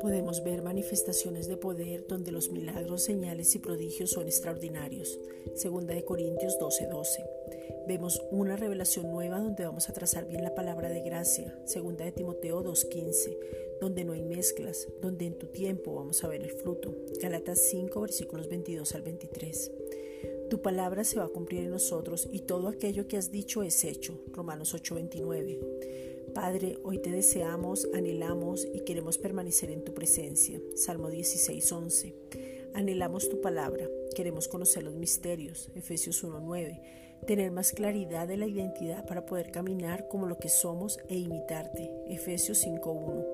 Podemos ver manifestaciones de poder donde los milagros, señales y prodigios son extraordinarios. Segunda de Corintios 12:12. Vemos una revelación nueva donde vamos a trazar bien la palabra de gracia. Segunda de Timoteo 2:15, donde no hay mezclas, donde en tu tiempo vamos a ver el fruto. Galatas 5 versículos 22 al 23. Tu palabra se va a cumplir en nosotros y todo aquello que has dicho es hecho. Romanos 8:29. Padre, hoy te deseamos, anhelamos y queremos permanecer en tu presencia. Salmo 16:11. Anhelamos tu palabra, queremos conocer los misterios. Efesios 1:9. Tener más claridad de la identidad para poder caminar como lo que somos e imitarte. Efesios 5:1.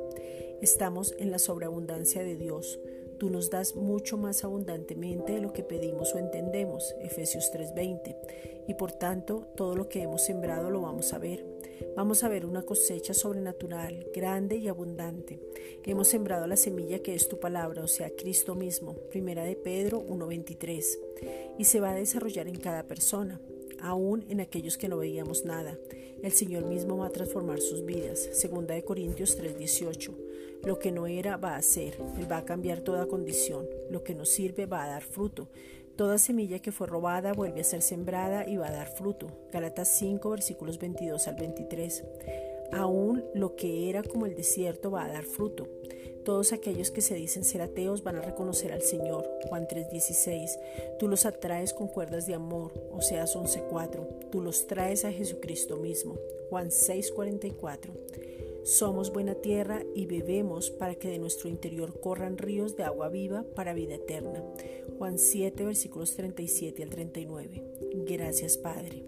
Estamos en la sobreabundancia de Dios. Tú nos das mucho más abundantemente de lo que pedimos o entendemos, Efesios 3:20, y por tanto todo lo que hemos sembrado lo vamos a ver. Vamos a ver una cosecha sobrenatural, grande y abundante. Hemos sembrado la semilla que es tu palabra, o sea, Cristo mismo, primera de Pedro 1:23, y se va a desarrollar en cada persona aún en aquellos que no veíamos nada. El Señor mismo va a transformar sus vidas. Segunda de Corintios 3:18. Lo que no era va a ser. Él va a cambiar toda condición. Lo que no sirve va a dar fruto. Toda semilla que fue robada vuelve a ser sembrada y va a dar fruto. Galatas 5 versículos 22 al 23. Aún lo que era como el desierto va a dar fruto. Todos aquellos que se dicen ser ateos van a reconocer al Señor. Juan 3:16. Tú los atraes con cuerdas de amor. Oseas 11:4. Tú los traes a Jesucristo mismo. Juan 6:44. Somos buena tierra y bebemos para que de nuestro interior corran ríos de agua viva para vida eterna. Juan 7 versículos 37 al 39. Gracias Padre.